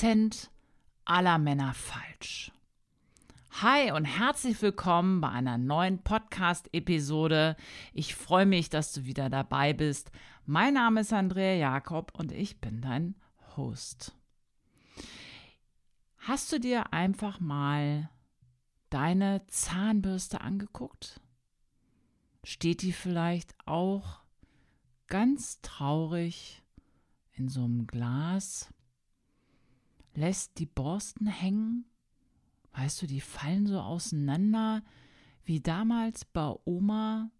Prozent aller Männer falsch. Hi und herzlich willkommen bei einer neuen Podcast-Episode. Ich freue mich, dass du wieder dabei bist. Mein Name ist Andrea Jakob und ich bin dein Host. Hast du dir einfach mal deine Zahnbürste angeguckt? Steht die vielleicht auch ganz traurig in so einem Glas? Lässt die Borsten hängen? Weißt du, die fallen so auseinander wie damals bei Oma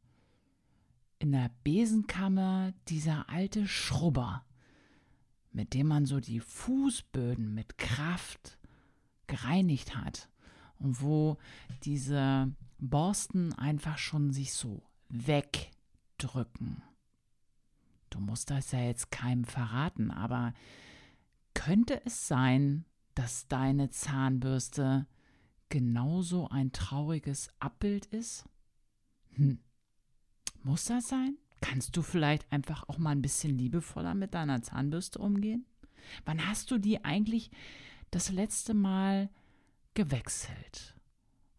in der Besenkammer dieser alte Schrubber, mit dem man so die Fußböden mit Kraft gereinigt hat und wo diese Borsten einfach schon sich so wegdrücken. Du musst das ja jetzt keinem verraten, aber könnte es sein, dass deine Zahnbürste genauso ein trauriges Abbild ist? Hm. Muss das sein? Kannst du vielleicht einfach auch mal ein bisschen liebevoller mit deiner Zahnbürste umgehen? Wann hast du die eigentlich das letzte Mal gewechselt?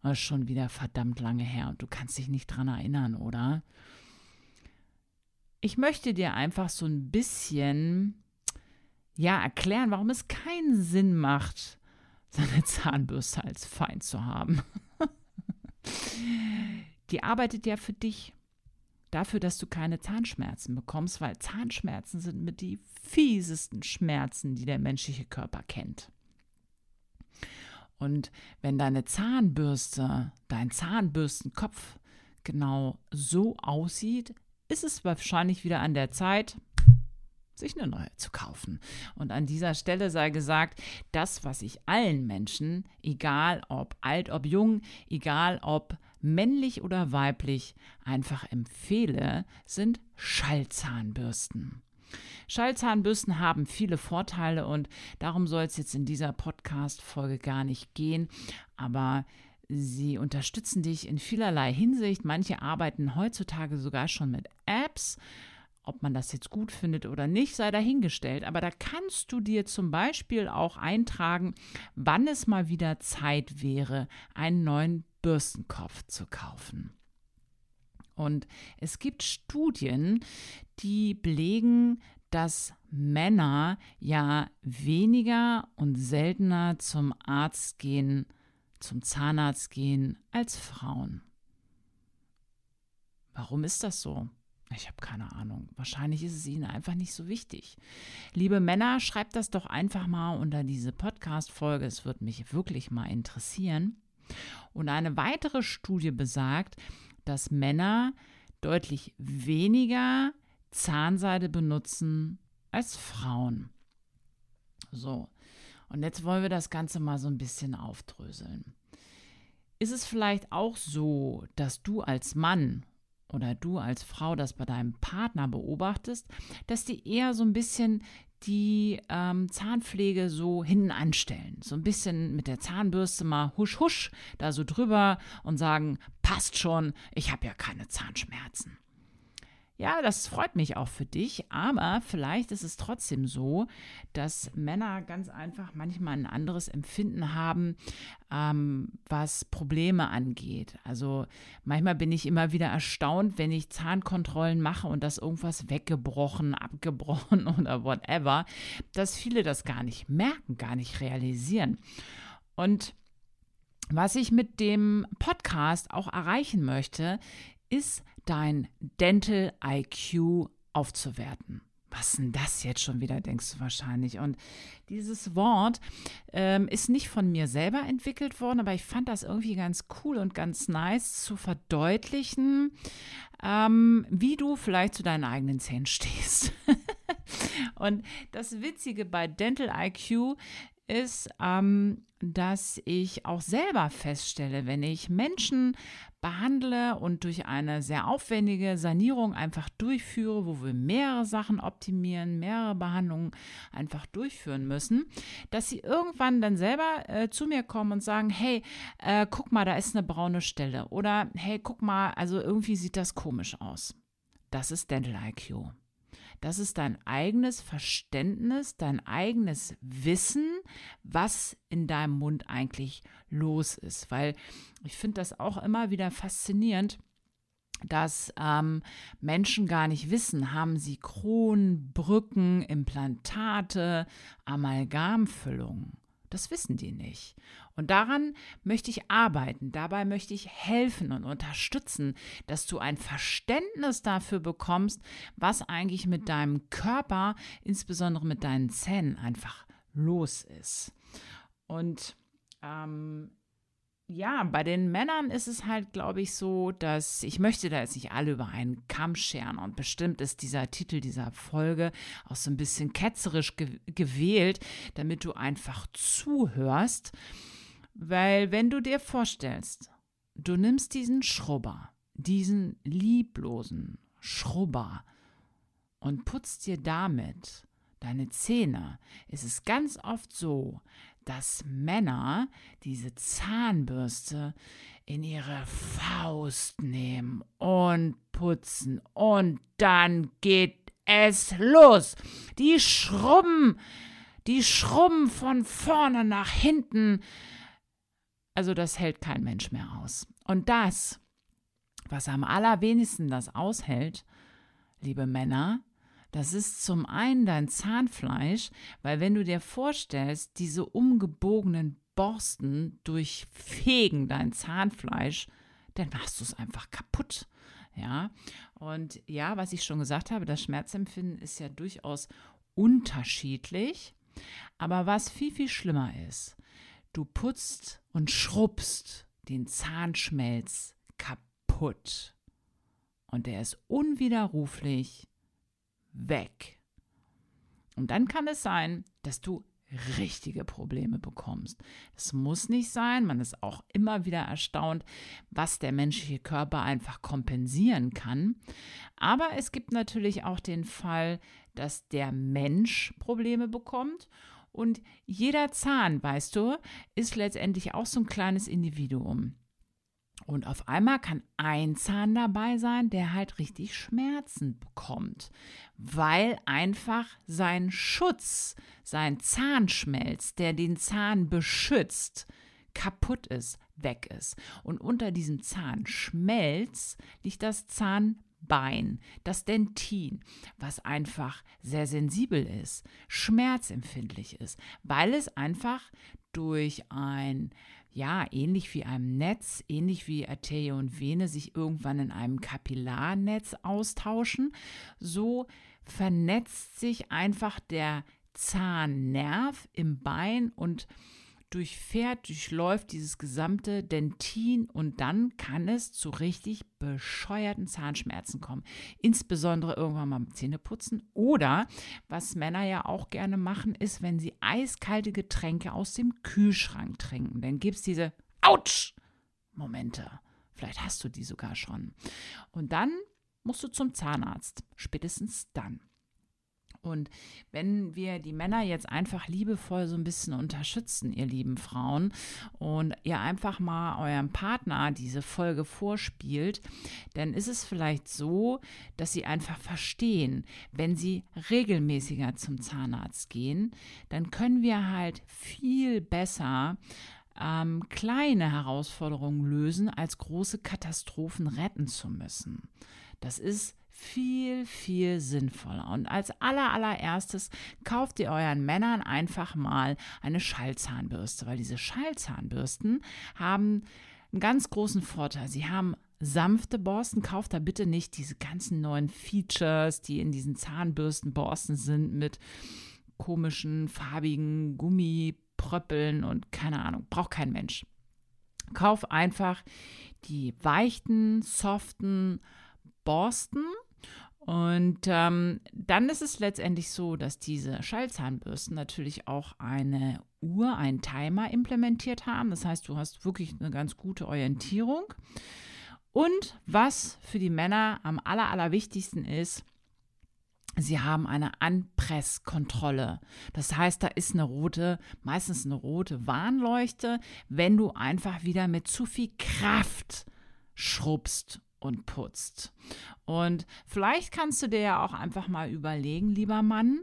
Das ist schon wieder verdammt lange her und du kannst dich nicht dran erinnern, oder? Ich möchte dir einfach so ein bisschen ja erklären, warum es keinen Sinn macht, seine Zahnbürste als Feind zu haben. Die arbeitet ja für dich. Dafür, dass du keine Zahnschmerzen bekommst, weil Zahnschmerzen sind mit die fiesesten Schmerzen, die der menschliche Körper kennt. Und wenn deine Zahnbürste, dein Zahnbürstenkopf genau so aussieht, ist es wahrscheinlich wieder an der Zeit, sich eine neue zu kaufen. Und an dieser Stelle sei gesagt, das, was ich allen Menschen, egal ob alt, ob jung, egal ob männlich oder weiblich, einfach empfehle, sind Schallzahnbürsten. Schallzahnbürsten haben viele Vorteile und darum soll es jetzt in dieser Podcast-Folge gar nicht gehen. Aber Sie unterstützen dich in vielerlei Hinsicht. Manche arbeiten heutzutage sogar schon mit Apps. Ob man das jetzt gut findet oder nicht, sei dahingestellt. Aber da kannst du dir zum Beispiel auch eintragen, wann es mal wieder Zeit wäre, einen neuen Bürstenkopf zu kaufen. Und es gibt Studien, die belegen, dass Männer ja weniger und seltener zum Arzt gehen, zum Zahnarzt gehen als Frauen. Warum ist das so? Ich habe keine Ahnung. Wahrscheinlich ist es ihnen einfach nicht so wichtig. Liebe Männer, schreibt das doch einfach mal unter diese Podcast-Folge. Es wird mich wirklich mal interessieren. Und eine weitere Studie besagt, dass Männer deutlich weniger Zahnseide benutzen als Frauen. So, und jetzt wollen wir das Ganze mal so ein bisschen aufdröseln. Ist es vielleicht auch so, dass du als Mann oder du als Frau das bei deinem Partner beobachtest, dass die eher so ein bisschen die ähm, Zahnpflege so hinten anstellen. So ein bisschen mit der Zahnbürste mal husch husch da so drüber und sagen, passt schon, ich habe ja keine Zahnschmerzen. Ja, das freut mich auch für dich, aber vielleicht ist es trotzdem so, dass Männer ganz einfach manchmal ein anderes Empfinden haben, ähm, was Probleme angeht. Also manchmal bin ich immer wieder erstaunt, wenn ich Zahnkontrollen mache und das irgendwas weggebrochen, abgebrochen oder whatever, dass viele das gar nicht merken, gar nicht realisieren. Und was ich mit dem Podcast auch erreichen möchte, ist dein Dental IQ aufzuwerten. Was denn das jetzt schon wieder, denkst du wahrscheinlich? Und dieses Wort ähm, ist nicht von mir selber entwickelt worden, aber ich fand das irgendwie ganz cool und ganz nice zu verdeutlichen, ähm, wie du vielleicht zu deinen eigenen Zähnen stehst. und das Witzige bei Dental IQ ist, ähm, dass ich auch selber feststelle, wenn ich Menschen behandle und durch eine sehr aufwendige Sanierung einfach durchführe, wo wir mehrere Sachen optimieren, mehrere Behandlungen einfach durchführen müssen, dass sie irgendwann dann selber äh, zu mir kommen und sagen, hey, äh, guck mal, da ist eine braune Stelle oder hey, guck mal, also irgendwie sieht das komisch aus. Das ist Dental IQ. Das ist dein eigenes Verständnis, dein eigenes Wissen, was in deinem Mund eigentlich los ist. Weil ich finde das auch immer wieder faszinierend dass ähm, Menschen gar nicht wissen, haben sie Kronen, Brücken, Implantate, Amalgamfüllungen. Das wissen die nicht. Und daran möchte ich arbeiten, dabei möchte ich helfen und unterstützen, dass du ein Verständnis dafür bekommst, was eigentlich mit deinem Körper, insbesondere mit deinen Zähnen, einfach los ist. Und ähm, ja, bei den Männern ist es halt, glaube ich, so, dass ich möchte da jetzt nicht alle über einen Kamm scheren. Und bestimmt ist dieser Titel dieser Folge auch so ein bisschen ketzerisch ge gewählt, damit du einfach zuhörst, weil wenn du dir vorstellst, du nimmst diesen Schrubber, diesen lieblosen Schrubber und putzt dir damit deine Zähne, ist es ganz oft so, dass Männer diese Zahnbürste in ihre Faust nehmen und putzen und dann geht es los. Die schrubben, die schrubben von vorne nach hinten. Also das hält kein Mensch mehr aus. Und das, was am allerwenigsten das aushält, liebe Männer, das ist zum einen dein Zahnfleisch, weil wenn du dir vorstellst, diese umgebogenen Borsten durchfegen dein Zahnfleisch, dann machst du es einfach kaputt. Ja, und ja, was ich schon gesagt habe, das Schmerzempfinden ist ja durchaus unterschiedlich. Aber was viel, viel schlimmer ist, du putzt und schrubbst den Zahnschmelz kaputt. Und der ist unwiderruflich weg. Und dann kann es sein, dass du richtige Probleme bekommst. Das muss nicht sein. Man ist auch immer wieder erstaunt, was der menschliche Körper einfach kompensieren kann. Aber es gibt natürlich auch den Fall, dass der Mensch Probleme bekommt. Und jeder Zahn, weißt du, ist letztendlich auch so ein kleines Individuum. Und auf einmal kann ein Zahn dabei sein, der halt richtig Schmerzen bekommt, weil einfach sein Schutz, sein Zahnschmelz, der den Zahn beschützt, kaputt ist, weg ist. Und unter diesem Zahnschmelz liegt das Zahnbein, das Dentin, was einfach sehr sensibel ist, schmerzempfindlich ist, weil es einfach durch ein ja, ähnlich wie einem Netz, ähnlich wie Arterie und Vene sich irgendwann in einem Kapillarnetz austauschen, so vernetzt sich einfach der Zahnnerv im Bein und durchfährt, durchläuft dieses gesamte Dentin und dann kann es zu richtig bescheuerten Zahnschmerzen kommen. Insbesondere irgendwann mal Zähne putzen oder was Männer ja auch gerne machen, ist, wenn sie eiskalte Getränke aus dem Kühlschrank trinken. Dann gibt es diese Autsch-Momente. Vielleicht hast du die sogar schon. Und dann musst du zum Zahnarzt. Spätestens dann. Und wenn wir die Männer jetzt einfach liebevoll so ein bisschen unterstützen, ihr lieben Frauen, und ihr einfach mal eurem Partner diese Folge vorspielt, dann ist es vielleicht so, dass sie einfach verstehen, wenn sie regelmäßiger zum Zahnarzt gehen, dann können wir halt viel besser ähm, kleine Herausforderungen lösen, als große Katastrophen retten zu müssen. Das ist viel, viel sinnvoller. Und als aller, allererstes kauft ihr euren Männern einfach mal eine Schallzahnbürste, weil diese Schallzahnbürsten haben einen ganz großen Vorteil. Sie haben sanfte Borsten. Kauft da bitte nicht diese ganzen neuen Features, die in diesen Zahnbürstenborsten sind mit komischen, farbigen Gummipröppeln und keine Ahnung. Braucht kein Mensch. Kauf einfach die weichten, soften Borsten und ähm, dann ist es letztendlich so, dass diese Schallzahnbürsten natürlich auch eine Uhr, einen Timer implementiert haben. Das heißt, du hast wirklich eine ganz gute Orientierung. Und was für die Männer am aller, allerwichtigsten ist, Sie haben eine Anpresskontrolle. Das heißt, da ist eine rote, meistens eine rote Warnleuchte, wenn du einfach wieder mit zu viel Kraft schrubbst und putzt. Und vielleicht kannst du dir ja auch einfach mal überlegen, lieber Mann,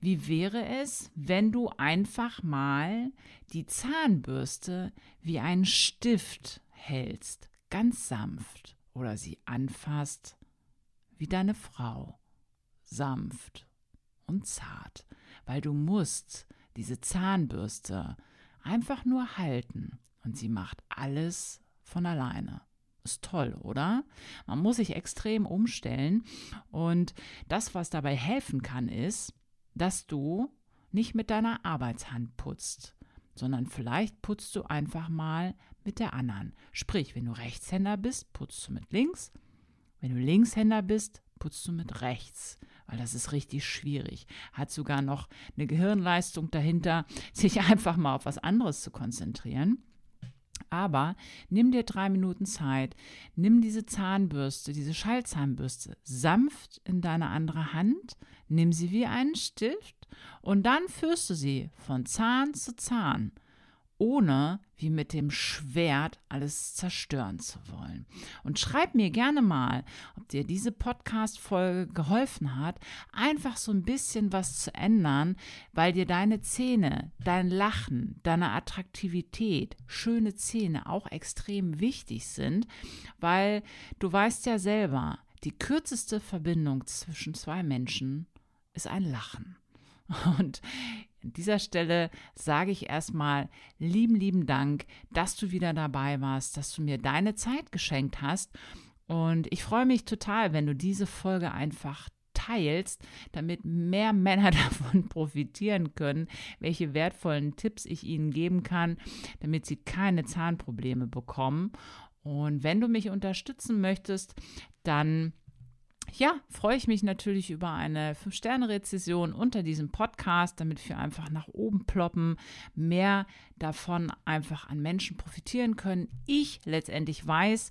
wie wäre es, wenn du einfach mal die Zahnbürste wie einen Stift hältst, ganz sanft, oder sie anfasst wie deine Frau, sanft und zart, weil du musst diese Zahnbürste einfach nur halten und sie macht alles von alleine. Ist toll, oder? Man muss sich extrem umstellen und das, was dabei helfen kann, ist, dass du nicht mit deiner Arbeitshand putzt, sondern vielleicht putzt du einfach mal mit der anderen. Sprich, wenn du Rechtshänder bist, putzt du mit links. Wenn du Linkshänder bist, putzt du mit rechts, weil das ist richtig schwierig. Hat sogar noch eine Gehirnleistung dahinter, sich einfach mal auf was anderes zu konzentrieren. Aber nimm dir drei Minuten Zeit, nimm diese Zahnbürste, diese Schallzahnbürste sanft in deine andere Hand, nimm sie wie einen Stift und dann führst du sie von Zahn zu Zahn ohne wie mit dem Schwert alles zerstören zu wollen. Und schreib mir gerne mal, ob dir diese Podcast-Folge geholfen hat, einfach so ein bisschen was zu ändern, weil dir deine Zähne, dein Lachen, deine Attraktivität, schöne Zähne auch extrem wichtig sind, weil du weißt ja selber, die kürzeste Verbindung zwischen zwei Menschen ist ein Lachen. Und an dieser Stelle sage ich erstmal lieben, lieben Dank, dass du wieder dabei warst, dass du mir deine Zeit geschenkt hast. Und ich freue mich total, wenn du diese Folge einfach teilst, damit mehr Männer davon profitieren können, welche wertvollen Tipps ich ihnen geben kann, damit sie keine Zahnprobleme bekommen. Und wenn du mich unterstützen möchtest, dann ja, freue ich mich natürlich über eine 5-Sterne-Rezession unter diesem Podcast, damit wir einfach nach oben ploppen, mehr davon einfach an Menschen profitieren können. Ich letztendlich weiß,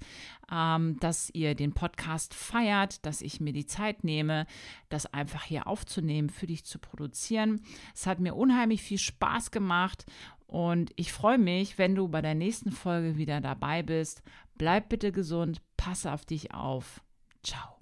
ähm, dass ihr den Podcast feiert, dass ich mir die Zeit nehme, das einfach hier aufzunehmen, für dich zu produzieren. Es hat mir unheimlich viel Spaß gemacht und ich freue mich, wenn du bei der nächsten Folge wieder dabei bist. Bleib bitte gesund, passe auf dich auf. Ciao.